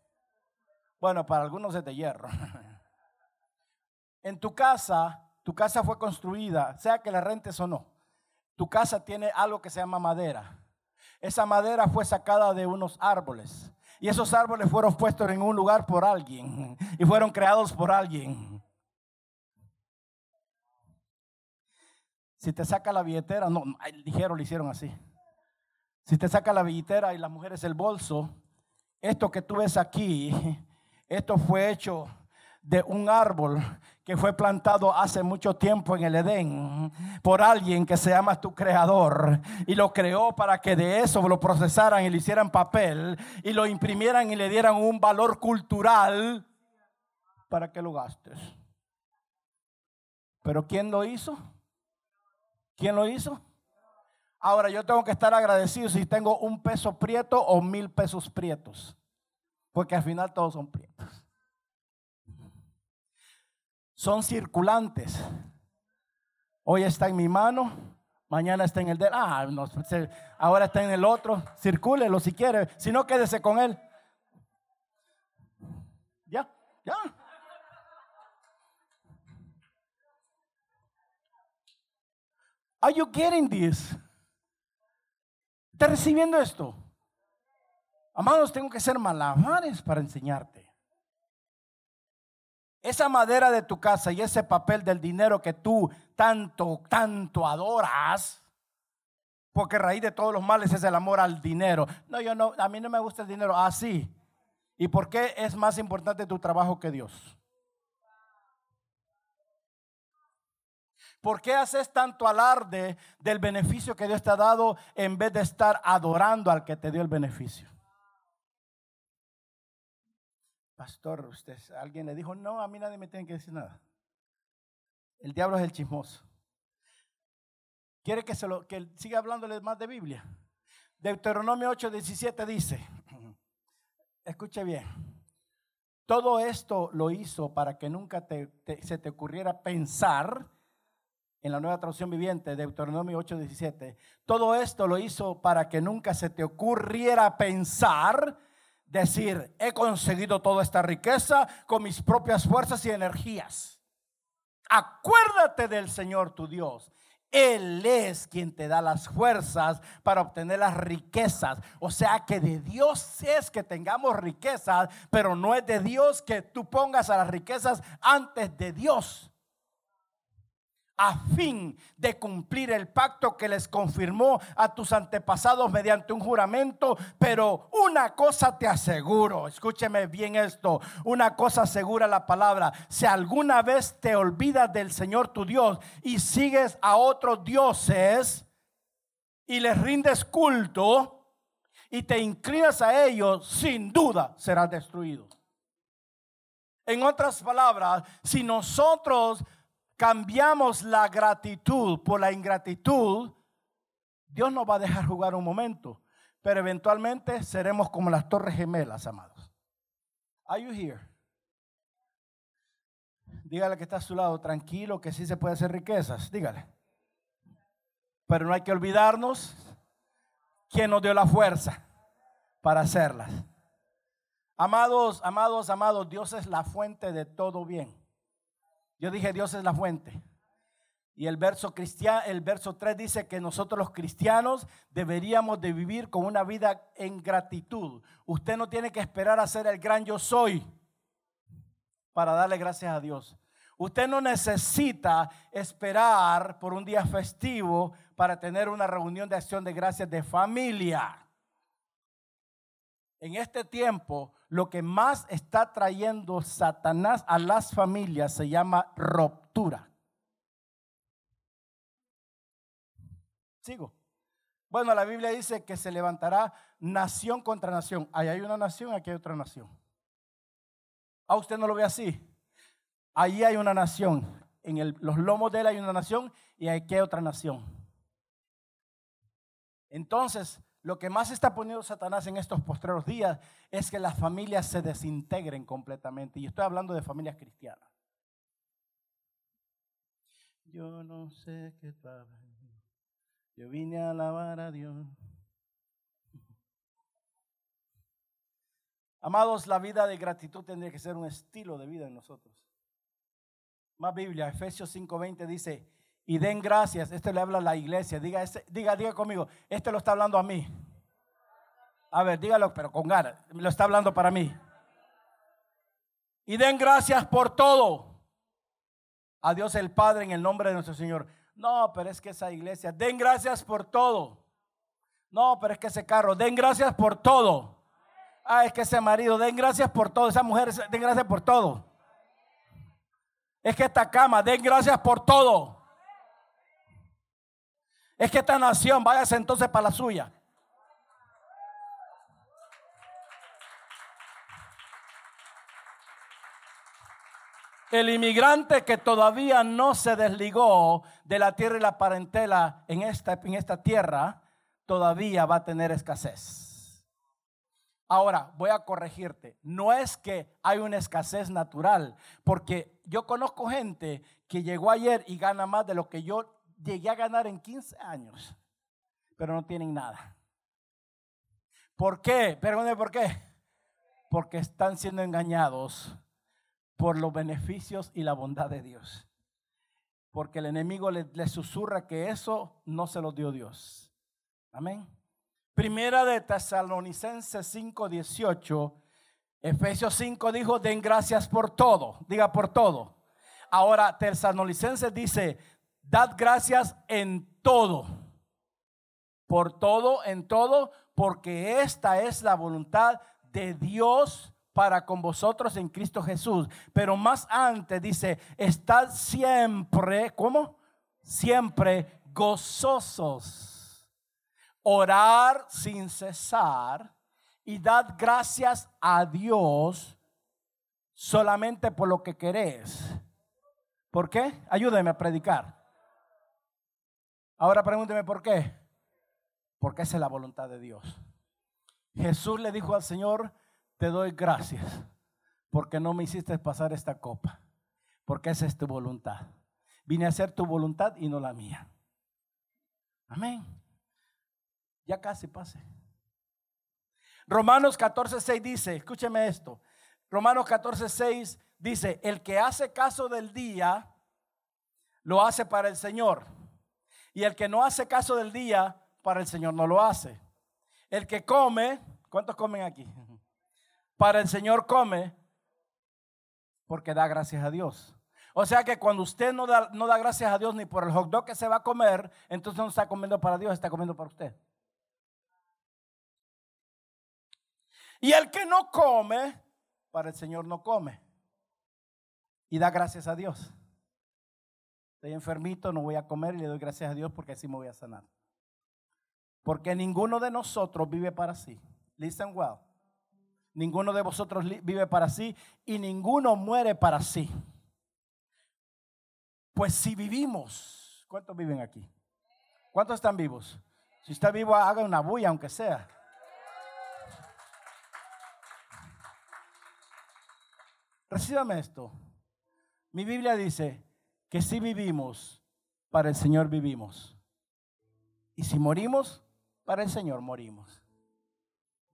Bueno, para algunos es de hierro. En tu casa, tu casa fue construida, sea que la rentes o no tu casa tiene algo que se llama madera. Esa madera fue sacada de unos árboles. Y esos árboles fueron puestos en un lugar por alguien. Y fueron creados por alguien. Si te saca la billetera, no, ligero lo hicieron así. Si te saca la billetera y las mujeres el bolso, esto que tú ves aquí, esto fue hecho de un árbol que fue plantado hace mucho tiempo en el Edén por alguien que se llama tu creador y lo creó para que de eso lo procesaran y le hicieran papel y lo imprimieran y le dieran un valor cultural para que lo gastes. Pero ¿quién lo hizo? ¿Quién lo hizo? Ahora yo tengo que estar agradecido si tengo un peso prieto o mil pesos prietos. Porque al final todos son prietos. Son circulantes. Hoy está en mi mano, mañana está en el de ah, ahora está en el otro. Circúlelo si quiere, si no quédese con él. Ya, ya. Are you getting this? ¿Estás recibiendo esto? Amados, tengo que ser malabares para enseñarte. Esa madera de tu casa y ese papel del dinero que tú tanto, tanto adoras, porque raíz de todos los males es el amor al dinero. No, yo no, a mí no me gusta el dinero así. Ah, ¿Y por qué es más importante tu trabajo que Dios? ¿Por qué haces tanto alarde del beneficio que Dios te ha dado en vez de estar adorando al que te dio el beneficio? Pastor, usted, alguien le dijo, no, a mí nadie me tiene que decir nada. El diablo es el chismoso. ¿Quiere que, se lo, siga hablándole más de Biblia? Deuteronomio 8:17 dice, escuche bien, todo esto lo hizo para que nunca se te ocurriera pensar en la nueva traducción viviente, Deuteronomio 8:17, todo esto lo hizo para que nunca se te ocurriera pensar, decir, he conseguido toda esta riqueza con mis propias fuerzas y energías. Acuérdate del Señor tu Dios. Él es quien te da las fuerzas para obtener las riquezas. O sea que de Dios es que tengamos riquezas, pero no es de Dios que tú pongas a las riquezas antes de Dios a fin de cumplir el pacto que les confirmó a tus antepasados mediante un juramento. Pero una cosa te aseguro, escúcheme bien esto, una cosa asegura la palabra, si alguna vez te olvidas del Señor tu Dios y sigues a otros dioses y les rindes culto y te inclinas a ellos, sin duda serás destruido. En otras palabras, si nosotros cambiamos la gratitud por la ingratitud, Dios nos va a dejar jugar un momento, pero eventualmente seremos como las torres gemelas, amados. Are you here? Dígale que está a su lado, tranquilo, que sí se puede hacer riquezas, dígale. Pero no hay que olvidarnos quién nos dio la fuerza para hacerlas. Amados, amados, amados, Dios es la fuente de todo bien. Yo dije, Dios es la fuente. Y el verso, cristiano, el verso 3 dice que nosotros los cristianos deberíamos de vivir con una vida en gratitud. Usted no tiene que esperar a ser el gran yo soy para darle gracias a Dios. Usted no necesita esperar por un día festivo para tener una reunión de acción de gracias de familia. En este tiempo, lo que más está trayendo Satanás a las familias se llama ruptura. Sigo. Bueno, la Biblia dice que se levantará nación contra nación. Ahí hay una nación, aquí hay otra nación. ¿A usted no lo ve así? Ahí hay una nación. En los lomos de él hay una nación y aquí hay otra nación. Entonces, lo que más está poniendo Satanás en estos postreros días es que las familias se desintegren completamente. Y estoy hablando de familias cristianas. Yo no sé qué tal. Yo vine a alabar a Dios. Amados, la vida de gratitud tendría que ser un estilo de vida en nosotros. Más Biblia, Efesios 5:20 dice, y den gracias. Este le habla a la iglesia. Diga, este, diga, diga conmigo, este lo está hablando a mí. A ver, dígalo, pero con ganas. Lo está hablando para mí. Y den gracias por todo. A Dios el Padre en el nombre de nuestro Señor. No, pero es que esa iglesia, den gracias por todo. No, pero es que ese carro, den gracias por todo. Ah, es que ese marido, den gracias por todo. Esa mujer, den gracias por todo. Es que esta cama, den gracias por todo. Es que esta nación, váyase entonces para la suya. El inmigrante que todavía no se desligó de la tierra y la parentela en esta, en esta tierra, todavía va a tener escasez. Ahora, voy a corregirte. No es que hay una escasez natural, porque yo conozco gente que llegó ayer y gana más de lo que yo llegué a ganar en 15 años, pero no tienen nada. ¿Por qué? Perdóneme, ¿por qué? Porque están siendo engañados por los beneficios y la bondad de Dios. Porque el enemigo le, susurra que eso no se lo dio Dios. Amén. Primera de Tesalonicenses 5, 18. Efesios 5 dijo, den gracias por todo. Diga por todo. Ahora Tesalonicenses dice, dad gracias en todo. Por todo, en todo, porque esta es la voluntad de Dios para con vosotros en Cristo Jesús. Pero más antes dice, estad siempre, ¿cómo? Siempre gozosos. Orar sin cesar y dad gracias a Dios solamente por lo que querés. ¿Por qué? Ayúdeme a predicar. Ahora pregúnteme por qué. Porque esa es la voluntad de Dios. Jesús le dijo al Señor, te doy gracias porque no me hiciste pasar esta copa, porque esa es tu voluntad. Vine a hacer tu voluntad y no la mía. Amén. Ya casi pase. Romanos 14:6 dice, escúcheme esto. Romanos 14:6 dice, el que hace caso del día, lo hace para el Señor. Y el que no hace caso del día, para el Señor no lo hace. El que come, ¿cuántos comen aquí? para el Señor come porque da gracias a Dios. O sea que cuando usted no da, no da gracias a Dios ni por el hot dog que se va a comer, entonces no está comiendo para Dios, está comiendo para usted. Y el que no come, para el Señor no come. Y da gracias a Dios. Estoy enfermito, no voy a comer y le doy gracias a Dios porque así me voy a sanar. Porque ninguno de nosotros vive para sí. Listen well. Ninguno de vosotros vive para sí y ninguno muere para sí. Pues si vivimos, ¿cuántos viven aquí? ¿Cuántos están vivos? Si está vivo, haga una bulla, aunque sea. Recíbame esto. Mi Biblia dice que si vivimos, para el Señor vivimos. Y si morimos, para el Señor morimos.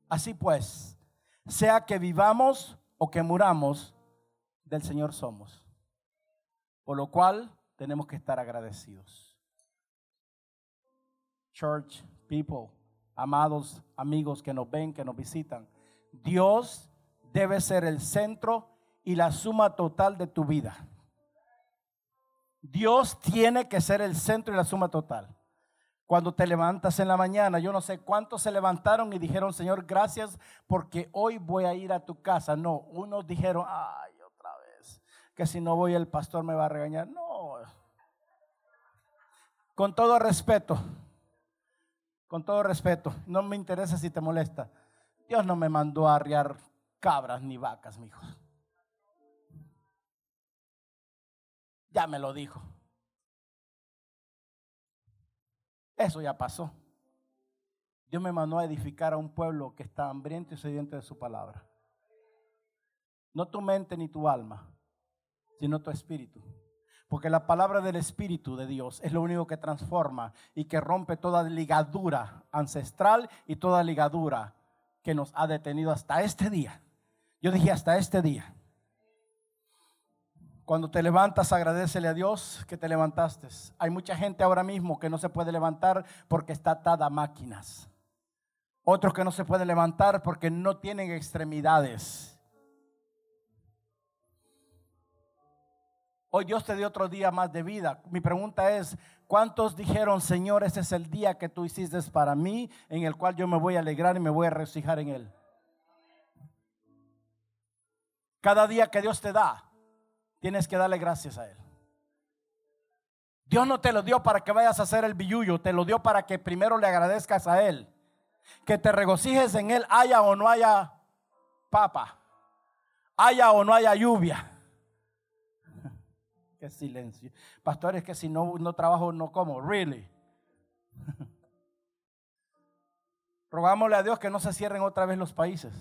Así pues, sea que vivamos o que muramos, del Señor somos. Por lo cual tenemos que estar agradecidos. Church, people, amados amigos que nos ven, que nos visitan, Dios debe ser el centro y la suma total de tu vida. Dios tiene que ser el centro y la suma total. Cuando te levantas en la mañana, yo no sé cuántos se levantaron y dijeron, Señor, gracias porque hoy voy a ir a tu casa. No, unos dijeron, ay, otra vez, que si no voy el pastor me va a regañar. No, con todo respeto, con todo respeto, no me interesa si te molesta. Dios no me mandó a arriar cabras ni vacas, mi hijo. Ya me lo dijo. Eso ya pasó. Dios me mandó a edificar a un pueblo que está hambriento y sediento de su palabra. No tu mente ni tu alma, sino tu espíritu. Porque la palabra del Espíritu de Dios es lo único que transforma y que rompe toda ligadura ancestral y toda ligadura que nos ha detenido hasta este día. Yo dije hasta este día. Cuando te levantas, agradecele a Dios que te levantaste. Hay mucha gente ahora mismo que no se puede levantar porque está atada a máquinas. Otros que no se pueden levantar porque no tienen extremidades. Hoy Dios te dio otro día más de vida. Mi pregunta es, ¿cuántos dijeron, Señor, ese es el día que tú hiciste para mí, en el cual yo me voy a alegrar y me voy a regocijar en él? Cada día que Dios te da, tienes que darle gracias a Él. Dios no te lo dio para que vayas a hacer el billuyo, te lo dio para que primero le agradezcas a Él. Que te regocijes en Él, haya o no haya papa, haya o no haya lluvia. Qué silencio. Pastores, que si no, no trabajo, no como. Really. Rogámosle a Dios que no se cierren otra vez los países.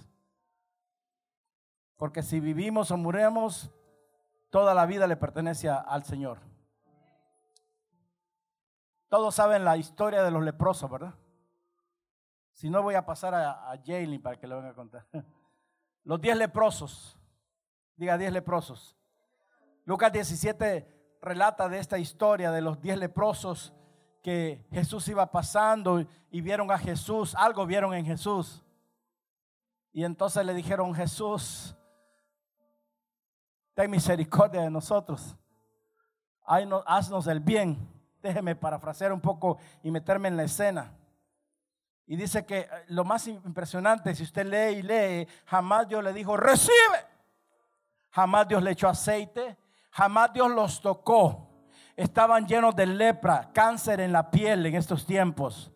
Porque si vivimos o muremos, toda la vida le pertenece al Señor. Todos saben la historia de los leprosos, ¿verdad? Si no, voy a pasar a, a para que lo venga a contar. Los diez leprosos. Diga diez leprosos. Lucas 17 relata de esta historia de los diez leprosos que Jesús iba pasando y vieron a Jesús, algo vieron en Jesús. Y entonces le dijeron, Jesús, ten misericordia de nosotros. haznos el bien. Déjeme parafrasear un poco y meterme en la escena. Y dice que eh, lo más impresionante, si usted lee y lee, jamás Dios le dijo, recibe. Jamás Dios le echó aceite. Jamás Dios los tocó. Estaban llenos de lepra, cáncer en la piel en estos tiempos.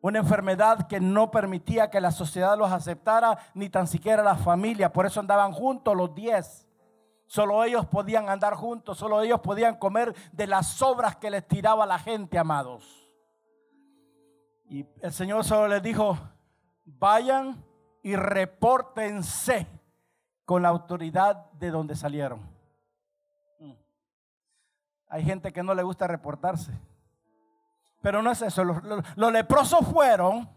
Una enfermedad que no permitía que la sociedad los aceptara, ni tan siquiera la familia. Por eso andaban juntos los diez. Solo ellos podían andar juntos, solo ellos podían comer de las sobras que les tiraba la gente, amados. Y el Señor solo les dijo, vayan y repórtense con la autoridad de donde salieron. Mm. Hay gente que no le gusta reportarse. Pero no es eso. Los, leprosos fueron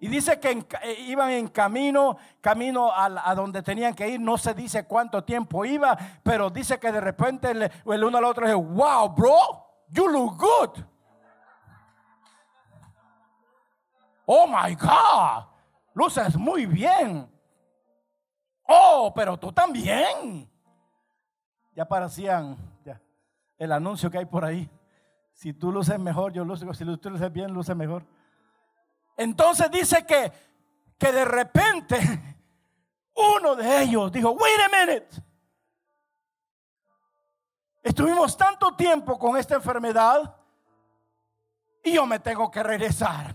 y dice que eh, iban en camino, camino a, donde tenían que ir. No se dice cuánto tiempo iba, pero dice que de repente el, el uno al otro dice, wow, bro, you look good. Oh my God, luces muy bien. Oh, pero tú también. Ya parecían el anuncio que hay por ahí. Si tú luces mejor, yo luces. Si tú luces bien, luces mejor. Entonces dice que, que de repente uno de ellos dijo, wait a minute. Estuvimos tanto tiempo con esta enfermedad y yo me tengo que regresar.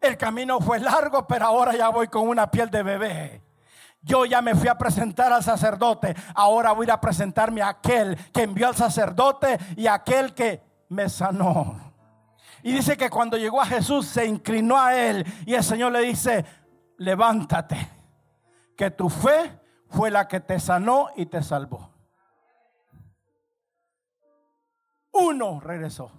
El camino fue largo, pero ahora ya voy con una piel de bebé. Yo ya me fui a presentar al sacerdote. Ahora voy a presentarme a aquel que envió al sacerdote y aquel que me sanó. Y dice que cuando llegó a Jesús se inclinó a él y el Señor le dice, levántate, que tu fe fue la que te sanó y te salvó. Uno regresó.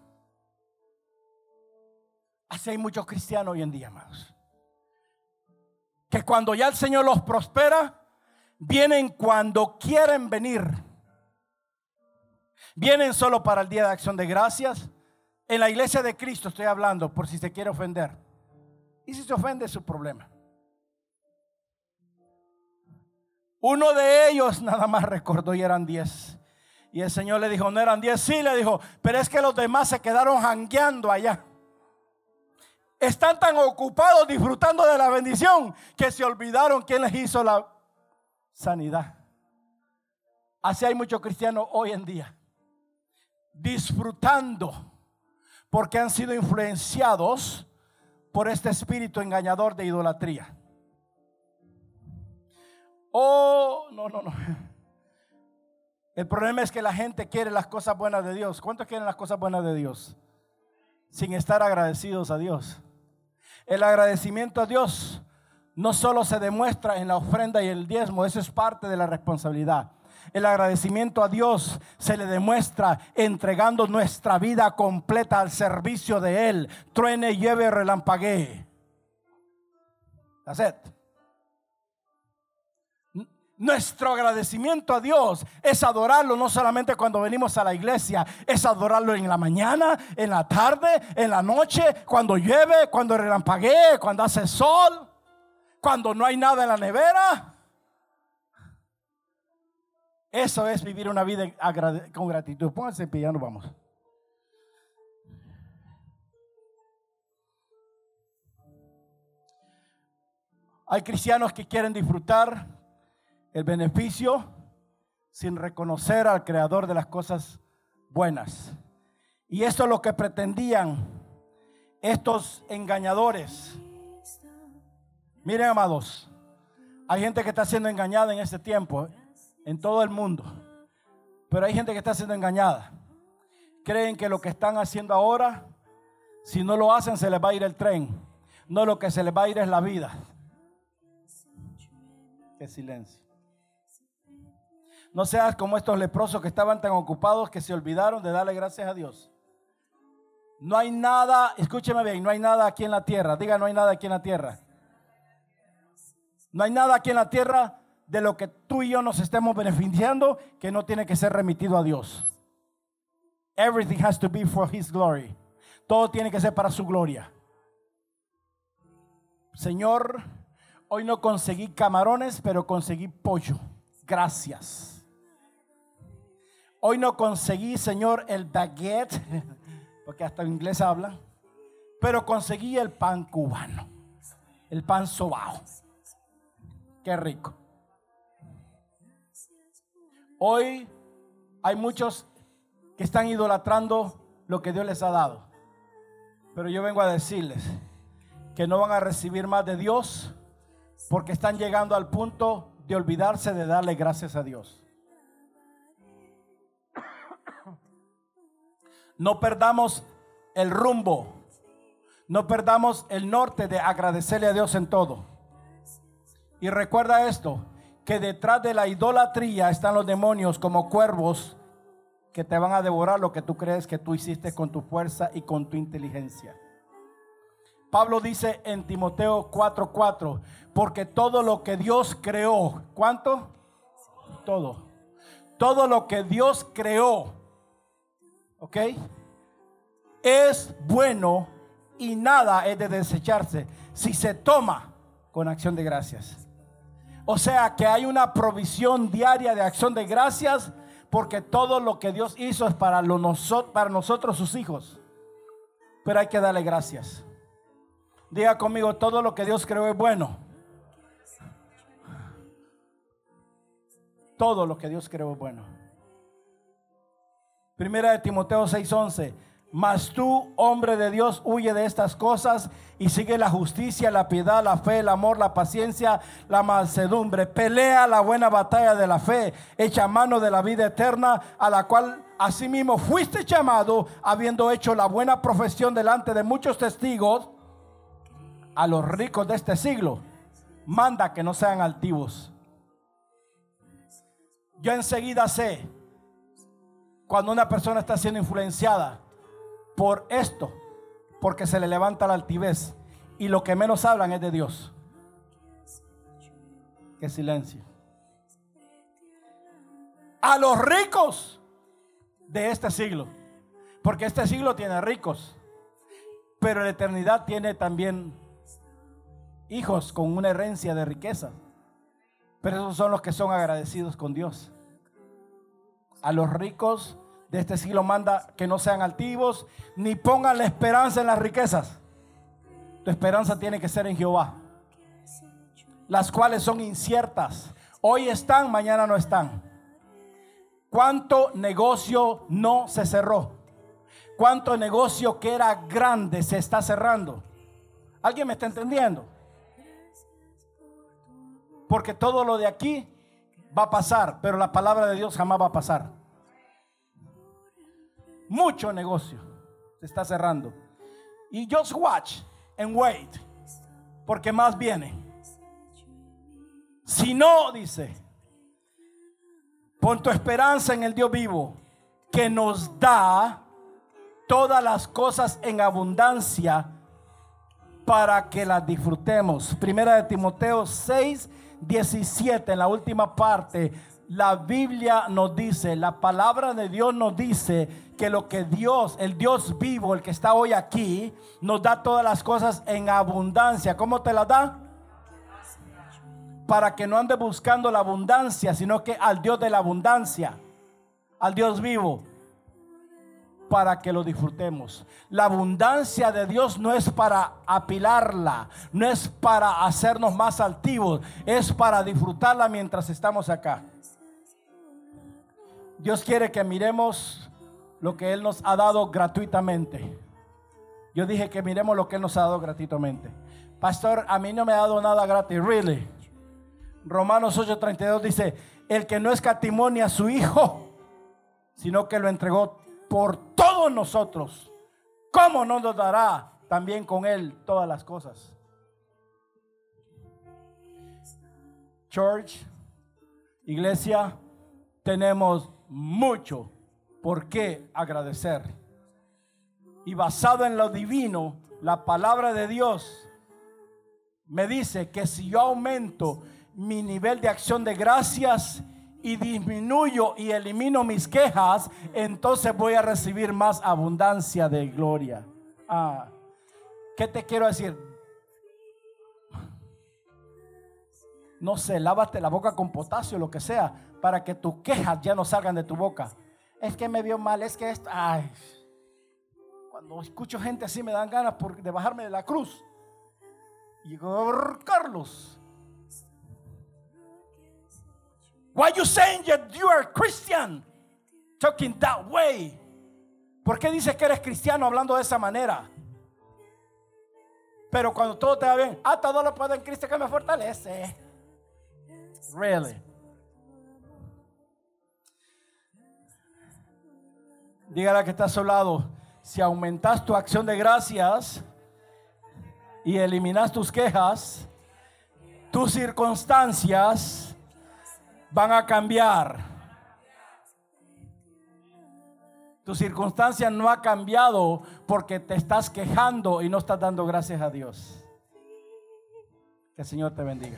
Así hay muchos cristianos hoy en día, amados. Que cuando ya el Señor los prospera, vienen cuando quieren venir. Vienen solo para el día de acción de gracias. En la iglesia de Cristo estoy hablando por si se quiere ofender. Y si se ofende es su problema. Uno de ellos nada más recordó y eran diez. Y el Señor le dijo, no eran diez, sí, le dijo, pero es que los demás se quedaron jangueando allá están tan ocupados disfrutando de la bendición que se olvidaron quién les hizo la sanidad. Así hay muchos cristianos hoy en día disfrutando porque han sido influenciados por este espíritu engañador de idolatría. Oh, no, no, no. El problema es que la gente quiere las cosas buenas de Dios. ¿Cuántos quieren las cosas buenas de Dios? Sin estar agradecidos a Dios. El agradecimiento a Dios no solo se demuestra en la ofrenda y el diezmo, eso es parte de la responsabilidad. El agradecimiento a Dios se le demuestra entregando nuestra vida completa al servicio de Él. Truene, lleve, relampaguee. That's nuestro agradecimiento a Dios es adorarlo no solamente cuando venimos a la iglesia, es adorarlo en la mañana, en la tarde, en la noche, cuando llueve, cuando relampaguee, cuando hace sol, cuando no hay nada en la nevera. Eso es vivir una vida con gratitud. Pónganse en vamos. Hay cristianos que quieren disfrutar el beneficio sin reconocer al creador de las cosas buenas. Y esto es lo que pretendían estos engañadores. Miren, amados, hay gente que está siendo engañada en este tiempo, en todo el mundo. Pero hay gente que está siendo engañada. Creen que lo que están haciendo ahora, si no lo hacen, se les va a ir el tren. No, lo que se les va a ir es la vida. Qué silencio. No seas como estos leprosos que estaban tan ocupados que se olvidaron de darle gracias a Dios. No hay nada, escúcheme bien, no hay nada aquí en la tierra. Diga, no hay nada aquí en la tierra. No hay nada aquí en la tierra de lo que tú y yo nos estemos beneficiando que no tiene que ser remitido a Dios. Everything has to be for His glory. Todo tiene que ser para su gloria. Señor, hoy no conseguí camarones, pero conseguí pollo. Gracias. Hoy no conseguí, Señor, el baguette, porque hasta en inglés habla, pero conseguí el pan cubano, el pan sobao. Qué rico. Hoy hay muchos que están idolatrando lo que Dios les ha dado. Pero yo vengo a decirles que no van a recibir más de Dios porque están llegando al punto de olvidarse de darle gracias a Dios. No perdamos el rumbo, no perdamos el norte de agradecerle a Dios en todo. Y recuerda esto, que detrás de la idolatría están los demonios como cuervos que te van a devorar lo que tú crees que tú hiciste con tu fuerza y con tu inteligencia. Pablo dice en Timoteo 4:4, porque todo lo que Dios creó, ¿cuánto? Todo. Todo lo que Dios creó, ¿ok? Es bueno y nada es de desecharse si se toma con acción de gracias. O sea que hay una provisión diaria de acción de gracias porque todo lo que Dios hizo es para, para nosotros sus hijos. Pero hay que darle gracias. Diga conmigo, todo lo que Dios creó es bueno. Todo lo que Dios creó es bueno. Primera de Timoteo 6:11. Mas tú, hombre de Dios, huye de estas cosas y sigue la justicia, la piedad, la fe, el amor, la paciencia, la mansedumbre. Pelea la buena batalla de la fe, echa mano de la vida eterna, a la cual asimismo fuiste llamado, habiendo hecho la buena profesión delante de muchos testigos, a los ricos de este siglo. Manda que no sean altivos. Yo enseguida sé cuando una persona está siendo influenciada por esto, porque se le levanta la altivez y lo que menos hablan es de Dios. Qué silencio. A los ricos de este siglo, porque este siglo tiene ricos, pero la eternidad tiene también hijos con una herencia de riqueza. Pero esos son los que son agradecidos con Dios. A los ricos de este siglo manda que no sean altivos, ni pongan la esperanza en las riquezas. Tu esperanza tiene que ser en Jehová, las cuales son inciertas. Hoy están, mañana no están. ¿Cuánto negocio no se cerró? ¿Cuánto negocio que era grande se está cerrando? ¿Alguien me está entendiendo? Porque todo lo de aquí va a pasar, pero la palabra de Dios jamás va a pasar mucho negocio se está cerrando. Y just watch and wait, porque más viene. Si no, dice, pon tu esperanza en el Dios vivo, que nos da todas las cosas en abundancia para que las disfrutemos. Primera de Timoteo 6, 17, en la última parte, la Biblia nos dice, la palabra de Dios nos dice que lo que Dios, el Dios vivo, el que está hoy aquí, nos da todas las cosas en abundancia. ¿Cómo te las da? Para que no ande buscando la abundancia, sino que al Dios de la abundancia, al Dios vivo, para que lo disfrutemos. La abundancia de Dios no es para apilarla, no es para hacernos más altivos, es para disfrutarla mientras estamos acá. Dios quiere que miremos lo que Él nos ha dado gratuitamente. Yo dije que miremos lo que Él nos ha dado gratuitamente. Pastor, a mí no me ha dado nada gratis, really. Romanos 8:32 dice, el que no escatimonia a su hijo, sino que lo entregó por todos nosotros, ¿cómo no nos dará también con Él todas las cosas? Church, iglesia, tenemos mucho por qué agradecer. Y basado en lo divino, la palabra de Dios me dice que si yo aumento mi nivel de acción de gracias y disminuyo y elimino mis quejas, entonces voy a recibir más abundancia de gloria. Ah, ¿Qué te quiero decir? No sé, lávate la boca con potasio, lo que sea, para que tus quejas ya no salgan de tu boca. Es que me vio mal, es que esto, ay. Cuando escucho gente así me dan ganas de bajarme de la cruz. Y digo, Carlos, Why you saying that you are Christian? Talking that way. ¿Por qué dices que eres cristiano hablando de esa manera? Pero cuando todo te va bien, ah, todo lo puedo en Cristo que me fortalece. Really. Dígale que está a su lado, si aumentas tu acción de gracias y eliminas tus quejas, tus circunstancias van a cambiar. Tu circunstancia no ha cambiado porque te estás quejando y no estás dando gracias a Dios. Que el Señor te bendiga.